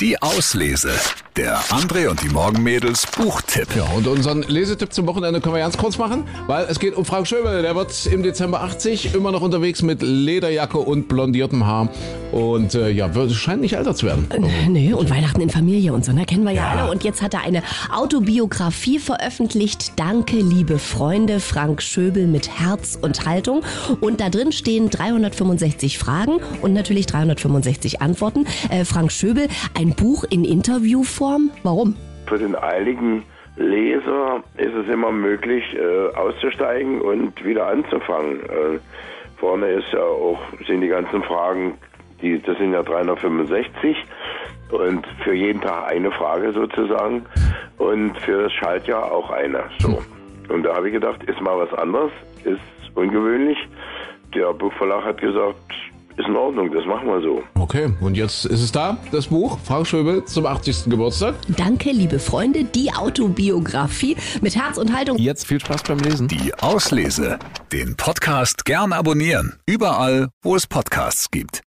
Die Auslese. Der André und die Morgenmädels Buchtipp. Ja, und unseren Lesetipp zum Wochenende können wir ganz kurz machen, weil es geht um Frank Schöbel. Der wird im Dezember 80 immer noch unterwegs mit Lederjacke und blondiertem Haar. Und äh, ja, wird- scheint nicht älter zu werden. Nö, und Weihnachten in Familie und so, ne, kennen wir ja, alle. Und jetzt hat er eine Autobiografie veröffentlicht. Danke, liebe Freunde, Frank Schöbel mit Herz und Haltung. Und da drin stehen 365 Fragen und natürlich 365 Antworten. Äh, Frank Schöbel, ein Buch in Interviewform. Warum? Für den eiligen Leser ist es immer möglich, äh, auszusteigen und wieder anzufangen. Äh, vorne ist ja auch, sind die ganzen Fragen, die, das sind ja 365 und für jeden Tag eine Frage sozusagen und für das Schaltjahr auch eine. So. Und da habe ich gedacht, ist mal was anderes, ist ungewöhnlich. Der Buchverlag hat gesagt, ist in Ordnung, das machen wir so. Okay, und jetzt ist es da, das Buch, Frank Schöbel zum 80. Geburtstag. Danke, liebe Freunde, die Autobiografie mit Herz und Haltung. Jetzt viel Spaß beim Lesen. Die Auslese. Den Podcast gern abonnieren. Überall, wo es Podcasts gibt.